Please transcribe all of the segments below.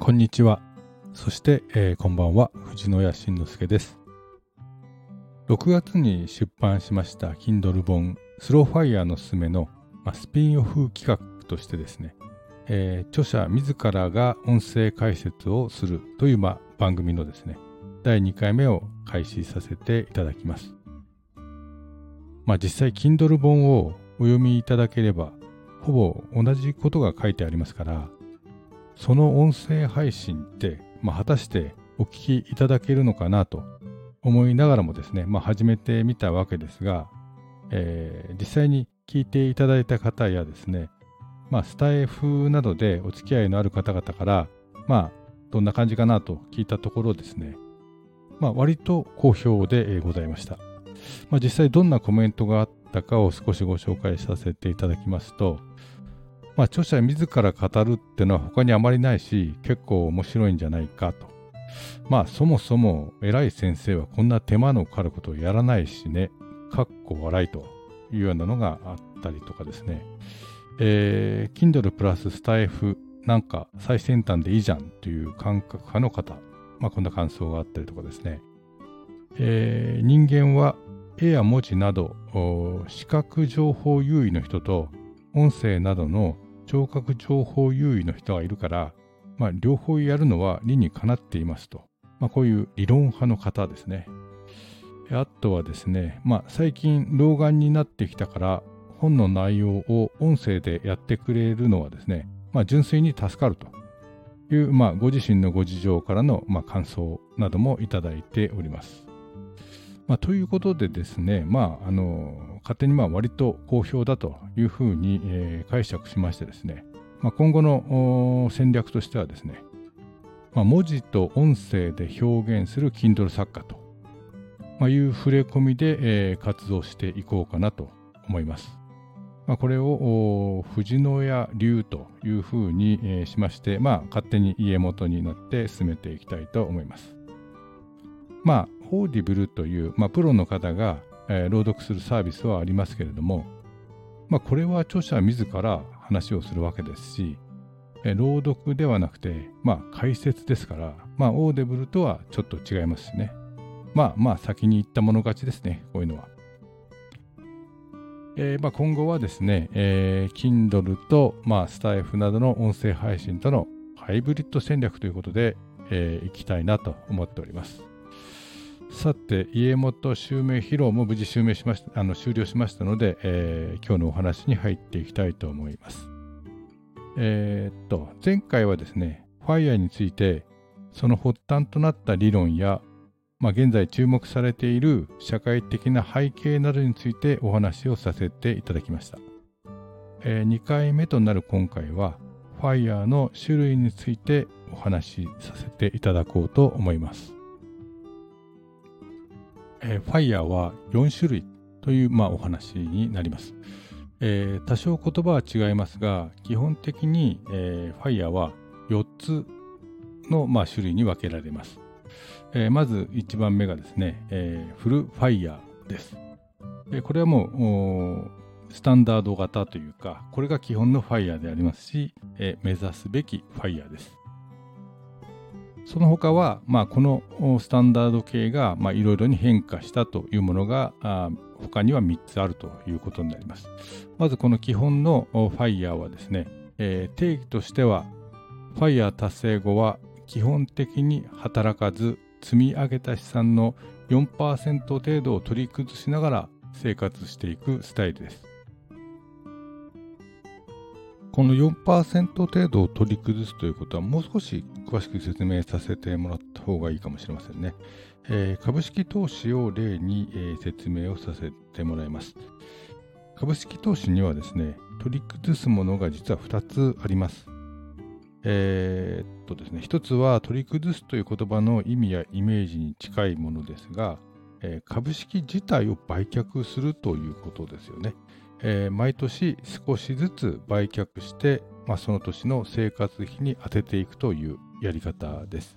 こんにちは。そして、えー、こんばんは。藤野谷慎之介です。6月に出版しました Kindle 本スローファイヤーのすすめの、まあ、スピンオフ企画としてですね、えー、著者自らが音声解説をするという、まあ、番組のですね、第2回目を開始させていただきます。まあ実際 Kindle 本をお読みいただければほぼ同じことが書いてありますから、その音声配信って、まあ、果たしてお聞きいただけるのかなと思いながらもですね、まあ、始めてみたわけですが、えー、実際に聞いていただいた方やですね、まあ、スタイフなどでお付き合いのある方々から、まあ、どんな感じかなと聞いたところですね、まあ、割と好評でございました。まあ、実際どんなコメントがあったかを少しご紹介させていただきますと、まあ、著者自ら語るってのは他にあまりないし、結構面白いんじゃないかと。まあ、そもそも偉い先生はこんな手間のかかることをやらないしね、かっこ笑いというようなのがあったりとかですね。えー、Kindle プラススタイフなんか最先端でいいじゃんという感覚派の方、まあ、こんな感想があったりとかですね。えー、人間は絵や文字など視覚情報優位の人と音声などの聴覚情報優位の人がいるから、まあ、両方やるのは理にかなっていますと、まあ、こういう理論派の方ですね。あとはですね、まあ、最近老眼になってきたから本の内容を音声でやってくれるのはですね、まあ、純粋に助かるという、まあ、ご自身のご事情からの、まあ、感想などもいただいております。まあ、ということでですね、まあ、あの勝手にまあ割と好評だというふうに、えー、解釈しましてですね、まあ、今後の戦略としてはですね、まあ、文字と音声で表現する Kindle 作家と、まあ、いう触れ込みで、えー、活動していこうかなと思います。まあ、これを藤野屋流というふうに、えー、しまして、まあ、勝手に家元になって進めていきたいと思います。まあ、 Audible という、まあ、プロの方が、えー、朗読するサービスはありますけれども、まあ、これは著者自ら話をするわけですし、えー、朗読ではなくて、まあ、解説ですから、まあ、 Audible とはちょっと違いますしね。まあまあ先に言ったもの勝ちですね、こういうのは。えーまあ、今後はですね、えー、Kindle と、まあ、スタエフなどの音声配信とのハイブリッド戦略ということで、えー、いきたいなと思っております。さて、家元襲名披露も無事襲名しましたあの終了しましたので、えー、今日のお話に入っていきたいと思います。えー、っと、前回はですね、FIRE について、その発端となった理論や、まあ、現在注目されている社会的な背景などについてお話をさせていただきました。えー、2回目となる今回は、FIRE の種類についてお話しさせていただこうと思います。えー、FIRE は4種類という、まあ、お話になります。えー、多少言葉は違いますが、基本的に、えー、FIRE は4つの、まあ、種類に分けられます。えー、まず1番目がですね、えー、フルファイヤーです。えこれはもうスタンダード型というか、これが基本のファイヤーでありますし、え目指すべきファイヤーです。その他は、まあ、このスタンダード系がいろいろに変化したというものが他には3つあるということになります。まずこの基本のファイヤーはですね、えー、定義としてはファイヤー達成後は基本的に働かず積み上げた資産の4%程度を取り崩しながら生活していくスタイルです。この4%程度を取り崩すということはもう少し詳しく説明させてもらった方がいいかもしれませんね。えー、株式投資を例に、えー、説明をさせてもらいます。株式投資にはですね、取り崩すものが実は2つあります。えー、っとですね、1つは取り崩すという言葉の意味やイメージに近いものですが、えー、株式自体を売却するということですよね。えー、毎年少しずつ売却して、まあ、その年の生活費に充てていくというやり方です。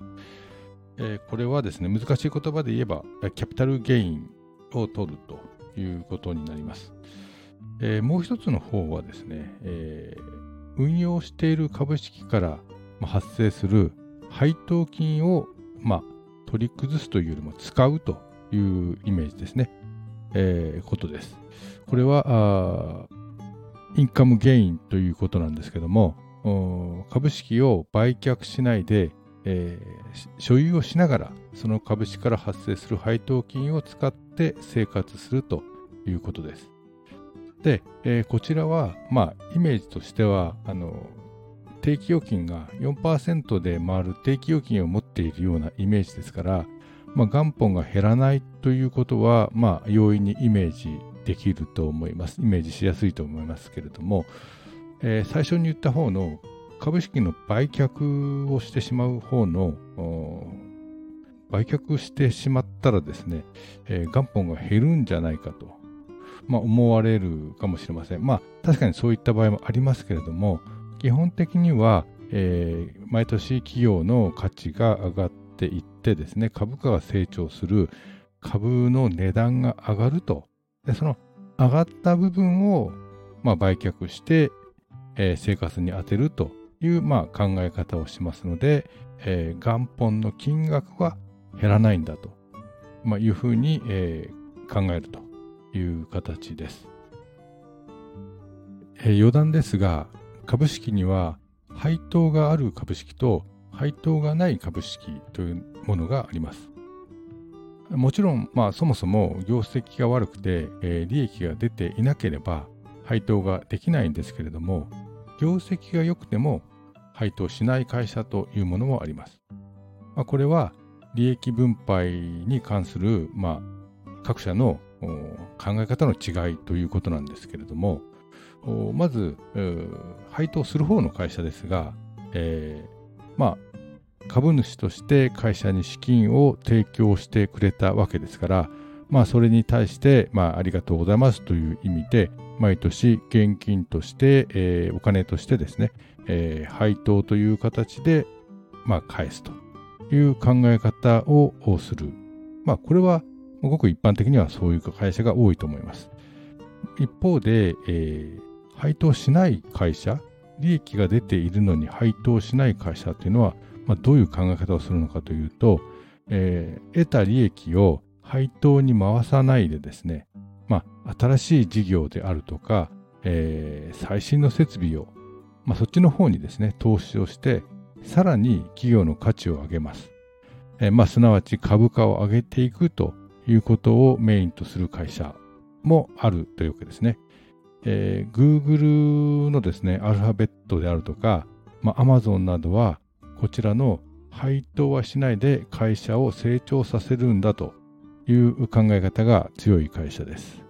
えー、これはですね、難しい言葉で言えば、キャピタルゲインを取るということになります。えー、もう一つの方はですね、えー、運用している株式から発生する配当金を、まあ、取り崩すというよりも使うというイメージですね。えー、ことです。これはインカムゲインということなんですけども、株式を売却しないで、えー、所有をしながらその株式から発生する配当金を使って生活するということです。で、えー、こちらは、まあ、イメージとしてはあの定期預金が4%で回る定期預金を持っているようなイメージですから、まあ、元本が減らないということは、まあ、容易にイメージできると思います。イメージしやすいと思いますけれども、えー、最初に言った方の株式の売却をしてしまう方の売却してしまったらですね、えー、元本が減るんじゃないかと、まあ、思われるかもしれません。まあ確かにそういった場合もありますけれども基本的には、えー、毎年企業の価値が上がっていってですね株価が成長する株の値段が上がるとでその上がった部分を、まあ、売却して、えー、生活に充てるという、まあ、考え方をしますので、えー、元本の金額は減らないんだと、まあ、いうふうに、えー、考えるという形です、えー、余談ですが株式には配当がある株式と配当がない株式というものがあります。もちろん、まあ、そもそも業績が悪くて、えー、利益が出ていなければ配当ができないんですけれども業績が良くても配当しない会社というものもあります。まあ、これは利益分配に関する、まあ、各社の考え方の違いということなんですけれどもまず配当する方の会社ですが、えー、まあ株主として会社に資金を提供してくれたわけですから、まあ、それに対して、まあ、ありがとうございますという意味で、毎年現金として、えー、お金としてですね、えー、配当という形で、まあ、返すという考え方をする。まあ、これはごく一般的にはそういう会社が多いと思います。一方で、えー、配当しない会社、利益が出ているのに配当しない会社というのは、まあ、どういう考え方をするのかというと、えー、得た利益を配当に回さないでですね、まあ、新しい事業であるとか、えー、最新の設備をまあ、そっちの方にですね、投資をして、さらに企業の価値を上げます。えー、まあ、すなわち株価を上げていくということをメインとする会社もあるというわけですね。えー、Google のですね、アルファベットであるとか、まあ、Amazon などは、こちらの配当はしないで会社を成長させるんだという考え方が強い会社です。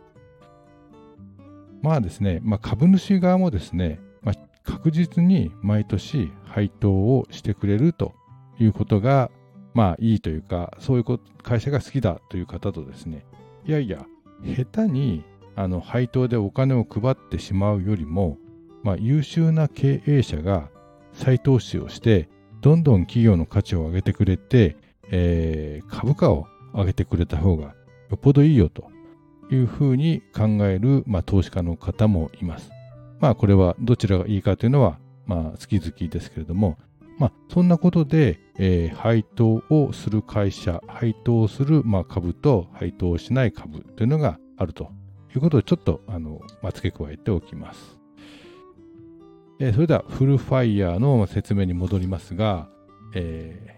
まあですね、まあ、株主側もですね、まあ確実に毎年配当をしてくれるということが、まあいいというか、そういう会社が好きだという方とですね、いやいや、下手にあの配当でお金を配ってしまうよりも、まあ、優秀な経営者が再投資をして、どんどん企業の価値を上げてくれて、えー、株価を上げてくれた方がよっぽどいいよというふうに考える、まあ、投資家の方もいます。まあこれはどちらがいいかというのはまあ好き好きですけれども、まあそんなことで、えー、配当をする会社、配当をする、まあ、株と配当をしない株というのがあるということをちょっとあの、まあ、付け加えておきます。えー、それではフルファイヤーの説明に戻りますが、え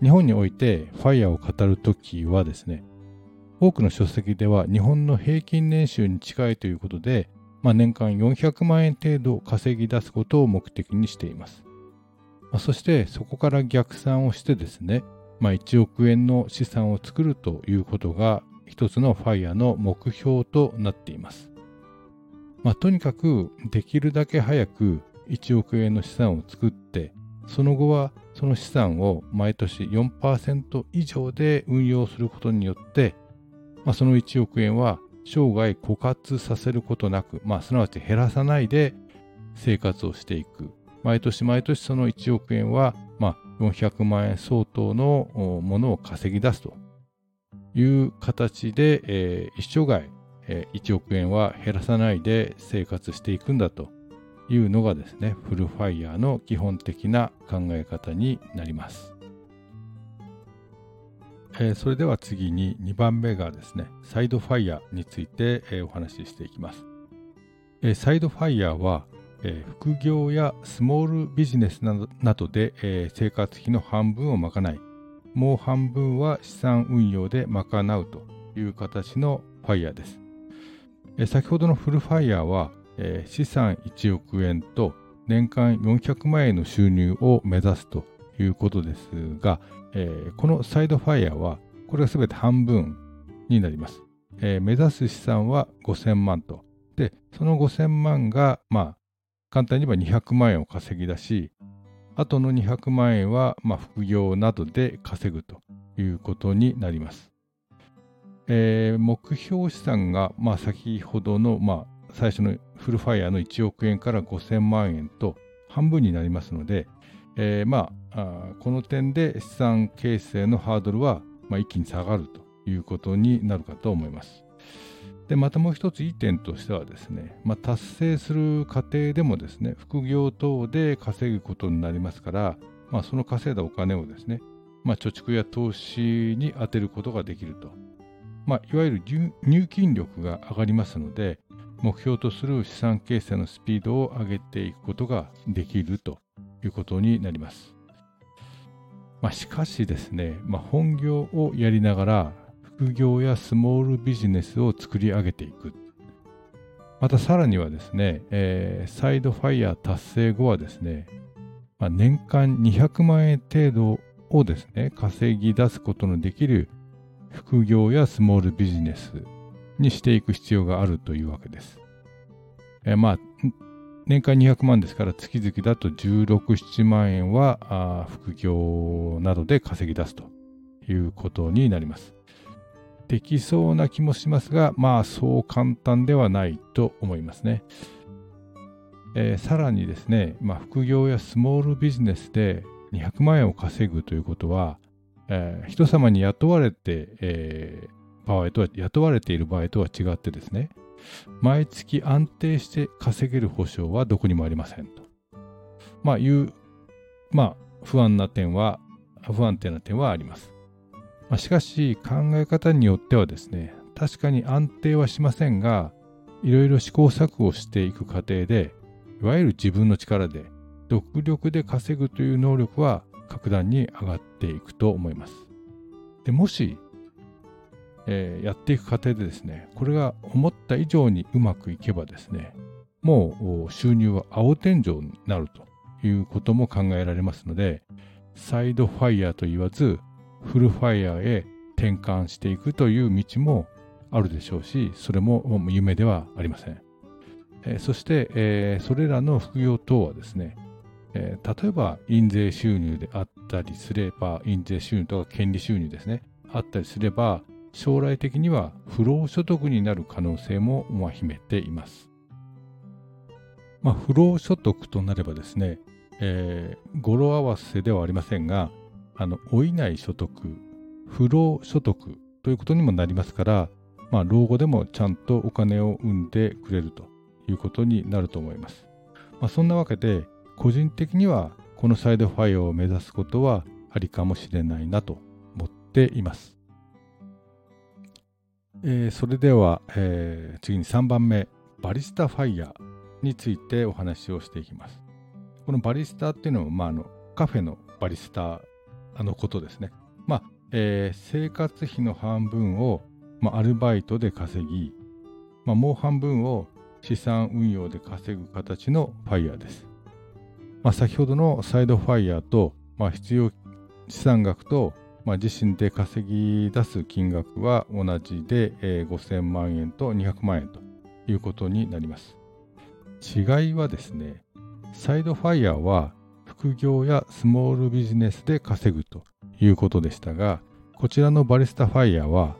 ー、日本においてファイヤーを語るときはですね、多くの書籍では日本の平均年収に近いということで、まあ、年間400万円程度稼ぎ出すことを目的にしています。まあ、そしてそこから逆算をしてですね、まあ、1億円の資産を作るということが一つのファイアの目標となっています。まあ、とにかくできるだけ早く1億円の資産を作ってその後はその資産を毎年4%以上で運用することによって、まあ、その1億円は生涯枯渇させることなく、まあ、すなわち減らさないで生活をしていく。毎年毎年その1億円は、まあ、400万円相当のものを稼ぎ出すという形で、えー、一生涯、1億円は減らさないで生活していくんだというのがですね、フルファイヤーの基本的な考え方になります。えー、それでは次に2番目がですね、サイドファイヤーについて、えー、お話ししていきます。えー、サイドファイヤーは、え副業やスモールビジネスなどで、え生活費の半分を賄い、もう半分は資産運用で賄うという形のファイヤーです。え先ほどのフルファイヤーは、え資産1億円と年間400万円の収入を目指すということですが、えー、このサイドファイヤーは、これが全て半分になります。えー、目指す資産は5000万と。で、その5000万が、まあ、簡単に言えば200万円を稼ぎ出し、あとの200万円は、まあ、副業などで稼ぐということになります。えー、目標資産が、まあ、先ほどの、まあ、最初のフルファイヤーの1億円から5000万円と半分になりますので、えー、まあこの点で資産形成のハードルは、ま、一気に下がるということになるかと思います。でまたもう一ついい点としてはですね、まあ、達成する過程でもですね副業等で稼ぐことになりますから、まあ、その稼いだお金をですね、まあ、貯蓄や投資に充てることができると、まあ、いわゆる入金力が上がりますので目標とする資産形成のスピードを上げていくことができるということになります。まあ、しかしですね、まあ、本業をやりながら副業やスモールビジネスを作り上げていく。またさらにはですね、えー、サイドファイヤー達成後はですね、まあ、年間200万円程度をですね、稼ぎ出すことのできる副業やスモールビジネスにしていく必要があるというわけです。え、まあ、年間200万ですから月々だと16、7万円は副業などで稼ぎ出すということになります。できそうな気もしますが、まあそう簡単ではないと思いますね。えー、さらにですね、まあ、副業やスモールビジネスで200万円を稼ぐということは、えー、人様に雇われて、えー、場合とは雇われている場合とは違ってですね、毎月安定して稼げる保証はどこにもありませんと。まあ、いう、まあ、不安な点は、不安定な点はあります。まあ、しかし、考え方によってはですね、確かに安定はしませんが、いろいろ試行錯誤していく過程で、いわゆる自分の力で、独力で稼ぐという能力は格段に上がっていくと思います。でもし、えー、やっていく過程でですね、これが思った以上にうまくいけばですね、もう収入は青天井になるということも考えられますので、サイドファイヤーと言わず、フルファイヤーへ転換していくという道もあるでしょうし、それも夢ではありません。えー、そして、えー、それらの副業等はですね、えー、例えば印税収入であったりすれば、印税収入とか権利収入ですね、あったりすれば、将来的には不労所得になる可能性も秘めています。まあ、不労所得となればですね、えー、語呂合わせではありませんが、あの、老いない所得、不労所得ということにもなりますから、まあ、老後でもちゃんとお金を生んでくれるということになると思います。まあ、そんなわけで、個人的にはこのサイドファイアを目指すことはありかもしれないなと思っています。えー、それでは、えー、次に3番目、バリスタファイヤーについてお話をしていきます。このバリスタっていうのは、まあ、あのカフェのバリスタのことですね。まあえー、生活費の半分を、まあ、アルバイトで稼ぎ、まあ、もう半分を資産運用で稼ぐ形のファイヤーです。まあ、先ほどのサイドファイヤーと、まあ、必要資産額とまあ、自身で稼ぎ出す金額は同じで、えー、5000万円と200万円ということになります。違いはですね、サイドファイヤーは副業やスモールビジネスで稼ぐということでしたが、こちらのバリスタファイヤーは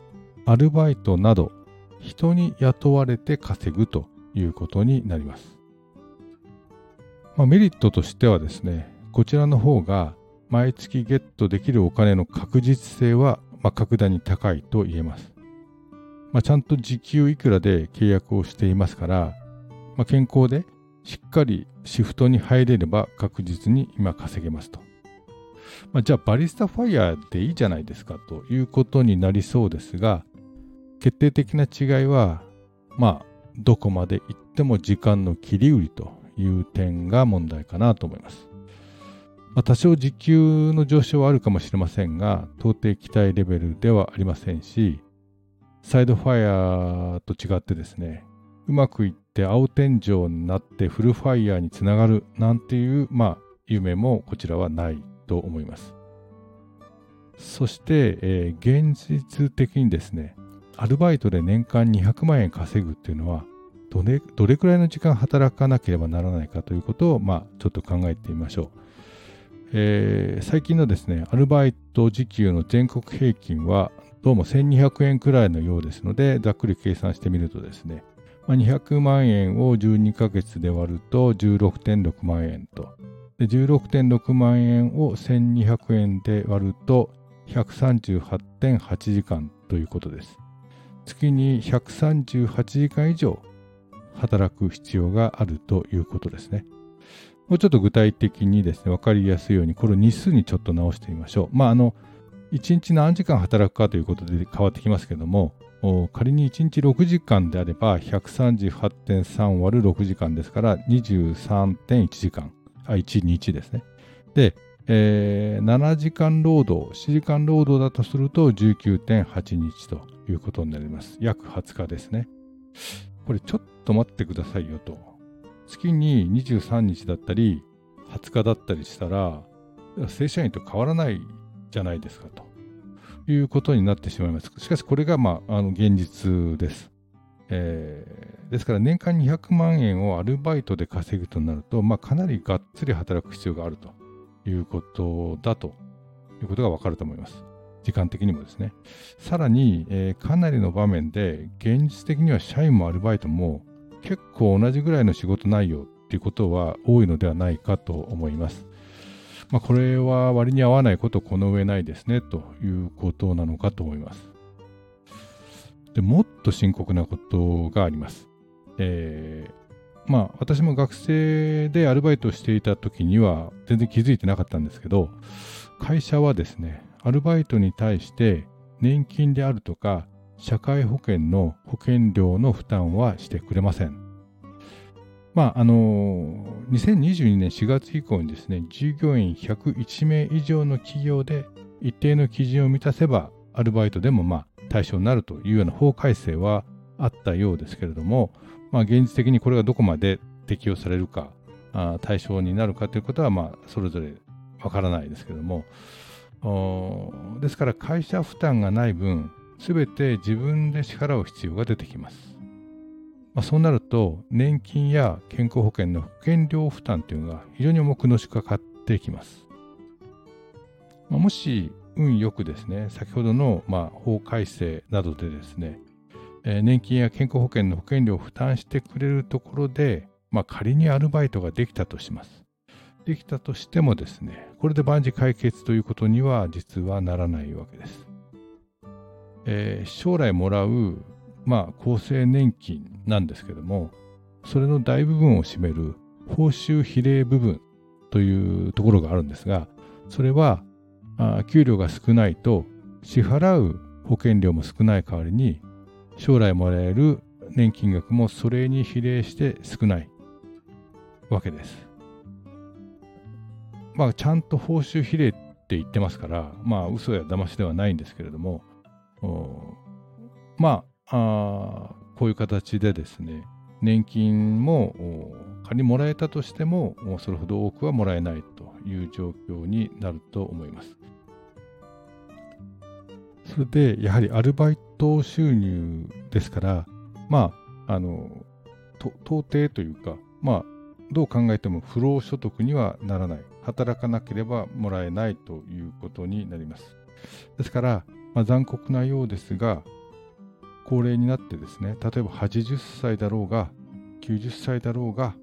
アルバイトなど人に雇われて稼ぐということになります。まあ、メリットとしてはですね、こちらの方が毎月ゲットできるお金の確実性は、まあ、格段に高いと言えます。まあ、ちゃんと時給いくらで契約をしていますから、まあ、健康でしっかりシフトに入れれば確実に今稼げますと。まあ、じゃあバリスタファイヤーでいいじゃないですかということになりそうですが、決定的な違いは、まあ、どこまで行っても時間の切り売りという点が問題かなと思います。まあ、多少時給の上昇はあるかもしれませんが、到底期待レベルではありませんし、サイドファイヤーと違ってですね、うまくいって青天井になってフルファイヤーにつながるなんていう、まあ、夢もこちらはないと思います。そして、えー、現実的にですね、アルバイトで年間200万円稼ぐっていうのは、どれどれくらいの時間働かなければならないかということを、まあ、ちょっと考えてみましょう。えー、最近のですね、アルバイト時給の全国平均は、どうも1200円くらいのようですので、ざっくり計算してみるとですね、まあ、200万円を12ヶ月で割ると16.6万円と、で16.6万円を1200円で割ると138.8時間ということです。月に138時間以上働く必要があるということですね。もうちょっと具体的にですね、わかりやすいように、これを日数にちょっと直してみましょう。まあ、あの、1日何時間働くかということで変わってきますけども、仮に1日6時間であれば、138.3割る6時間ですから、23.1時間、あ、1日ですね。で、えー、7時間労働、7時間労働だとすると19.8日ということになります。約20日ですね。これちょっと待ってくださいよと。月に23日だったり、20日だったりしたら、正社員と変わらないじゃないですかということになってしまいます。しかしこれが、まあ、あの現実です。えー、ですから年間200万円をアルバイトで稼ぐとなると、まあ、かなりがっつり働く必要があるということだということがわかると思います。時間的にもですね。さらに、えー、かなりの場面で、現実的には社員もアルバイトも結構同じぐらいの仕事内容っていうことは多いのではないかと思います。まあ、これは割に合わないことこの上ないですねということなのかと思います。でもっと深刻なことがあります。えー、まあ私も学生でアルバイトをしていた時には全然気づいてなかったんですけど会社はですねアルバイトに対して年金であるとか社会保険の保険料の負担はしてくれません。まあ、あの2022年4月以降にですね、従業員101名以上の企業で一定の基準を満たせば、アルバイトでもまあ対象になるというような法改正はあったようですけれども、まあ、現実的にこれがどこまで適用されるか、あ対象になるかということは、まあ、それぞれわからないですけれども、ですから会社負担がない分、すべて自分で支払う必要が出てきます。まあ、そうなると、年金や健康保険の保険料負担というのが非常に重くのしかかってきます。まあ、もし運よくですね、先ほどのまあ法改正などでですね、えー、年金や健康保険の保険料を負担してくれるところで、まあ、仮にアルバイトができたとします。できたとしてもですね、これで万事解決ということには実はならないわけです。えー、将来もらう、まあ、厚生年金なんですけども、それの大部分を占める報酬比例部分というところがあるんですが、それはあ給料が少ないと支払う保険料も少ない代わりに将来もらえる年金額もそれに比例して少ないわけです。まあちゃんと報酬比例って言ってますからまあ嘘や騙しではないんですけれどもまああこういう形でですね年金も仮にもらえたとしてもそれほど多くはもらえないという状況になると思います。それでやはりアルバイト収入ですからまああの到底というかまあどう考えても不労所得にはならない働かなければもらえないということになります。ですからまあ、残酷なようですが、高齢になってですね、例えば80歳だろうが、90歳だろうが、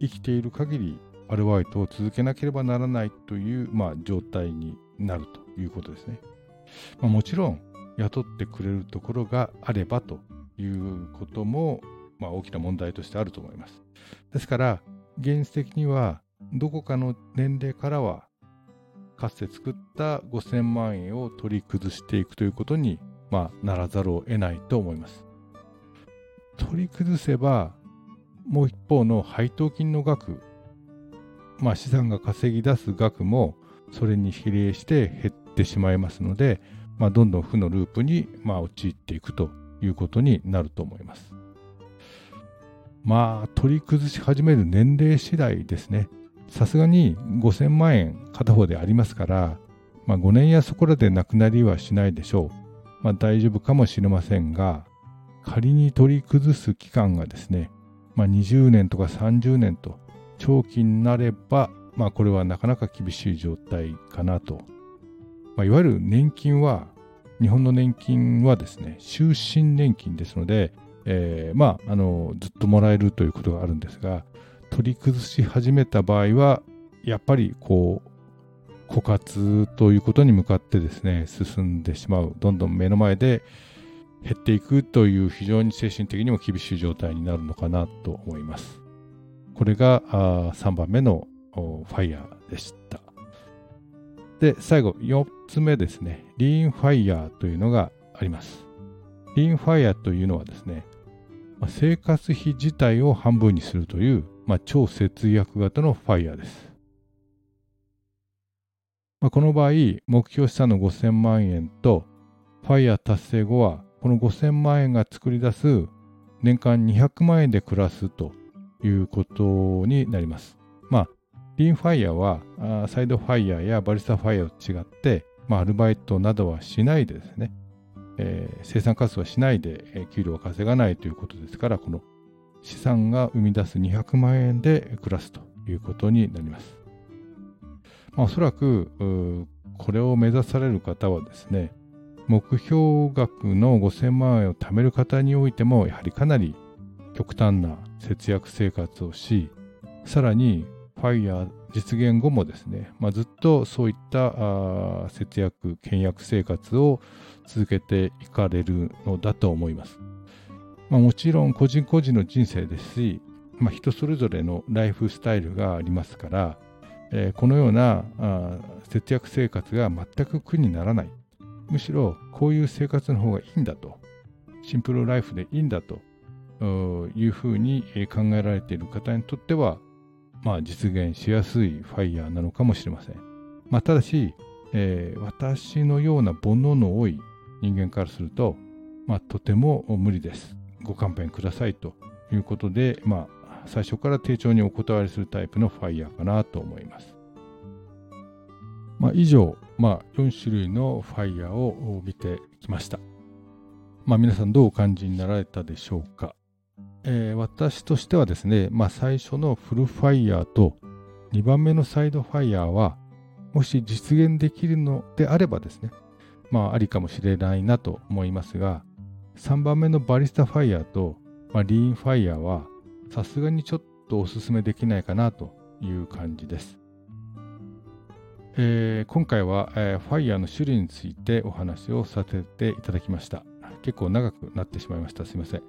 生きている限りアルバイトを続けなければならないという、まあ、状態になるということですね。まあ、もちろん、雇ってくれるところがあればということも、まあ、大きな問題としてあると思います。ですから、現実的には、どこかの年齢からはかつて作った5000万円を取り崩していくということに、まあ、ならざるを得ないと思います。取り崩せば、もう一方の配当金の額、まあ、資産が稼ぎ出す額もそれに比例して減ってしまいますので、まあ、どんどん負のループに、まあ、陥っていくということになると思います。まあ、取り崩し始める年齢次第ですね。さすがに5000万円片方でありますから、まあ、5年やそこらでなくなりはしないでしょう。まあ、大丈夫かもしれませんが、仮に取り崩す期間がですね、まあ、20年とか30年と長期になれば、まあ、これはなかなか厳しい状態かなと。まあ、いわゆる年金は、日本の年金はですね、終身年金ですので、えー、まあ、あの、ずっともらえるということがあるんですが、取り崩し始めた場合は、やっぱりこう、枯渇ということに向かってですね、進んでしまう。どんどん目の前で減っていくという非常に精神的にも厳しい状態になるのかなと思います。これがあ3番目のファイヤーでした。で、最後、4つ目ですね。リーンファイヤーというのがあります。リーンファイヤーというのはですね、生活費自体を半分にするという、まあ、超節約型のファイヤーです。まあ、この場合、目標資産の5000万円と、ファイヤー達成後は、この5000万円が作り出す年間200万円で暮らすということになります。まあ、リーンファイヤーはサイドファイヤーやバリスタファイヤーと違って、まあ、アルバイトなどはしないでですね、えー、生産活動はしないで、えー、給料を稼がないということですから、この資産が生み出す200万円で暮らすということになります。まあ、おそらくこれを目指される方はですね、目標額の5000万円を貯める方においても、やはりかなり極端な節約生活をし、さらにファイヤー実現後もですね、まあ、ずっとそういった節約、倹約生活を続けていかれるのだと思います。まあ、もちろん個人個人の人生ですし、まあ、人それぞれのライフスタイルがありますから、えー、このようなあ節約生活が全く苦にならない。むしろこういう生活の方がいいんだと。シンプルライフでいいんだというふうに考えられている方にとっては、まあ、実現しやすいファイヤーなのかもしれません。まあ、ただし、えー、私のような煩悩の多い人間からすると、まあ、とても無理です。ご勘弁くださいということで、まあ、最初から丁重にお断りするタイプのファイヤーかなと思います。まあ、以上、まあ、4種類の FIRE を見てきました。まあ、皆さんどうお感じになられたでしょうか。えー、私としてはですね、まあ、最初のフルファイヤーと2番目の Side FIRE は、もし実現できるのであればですね、まあ、ありかもしれないなと思いますが、3番目の Barista FIRE と、まあ、 Lean FIRE は、さすがにちょっとお勧めできないかなという感じです。えー、今回は、えー、ファイヤーの種類についてお話をさせていただきました。結構長くなってしまいました。すいません。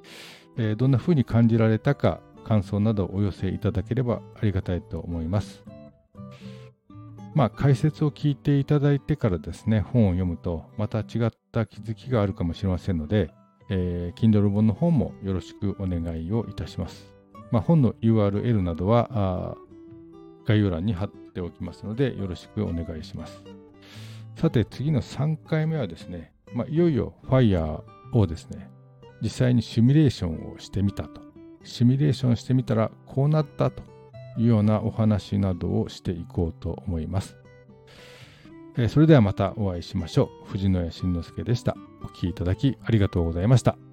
えー、どんな風に感じられたか、感想などお寄せいただければありがたいと思います。まあ、解説を聞いていただいてからですね、本を読むと、また違った気づきがあるかもしれませんので、えー、Kindle 本の本もよろしくお願いをいたします。まあ、本の URL などは概要欄に貼っておきますので、よろしくお願いします。さて、次の3回目はですね、まあ、いよいよ Fire をですね、実際にシミュレーションをしてみたと。シミュレーションしてみたらこうなったというようなお話などをしていこうと思います。えー、それではまたお会いしましょう。藤野谷慎之介でした。お聴きいただきありがとうございました。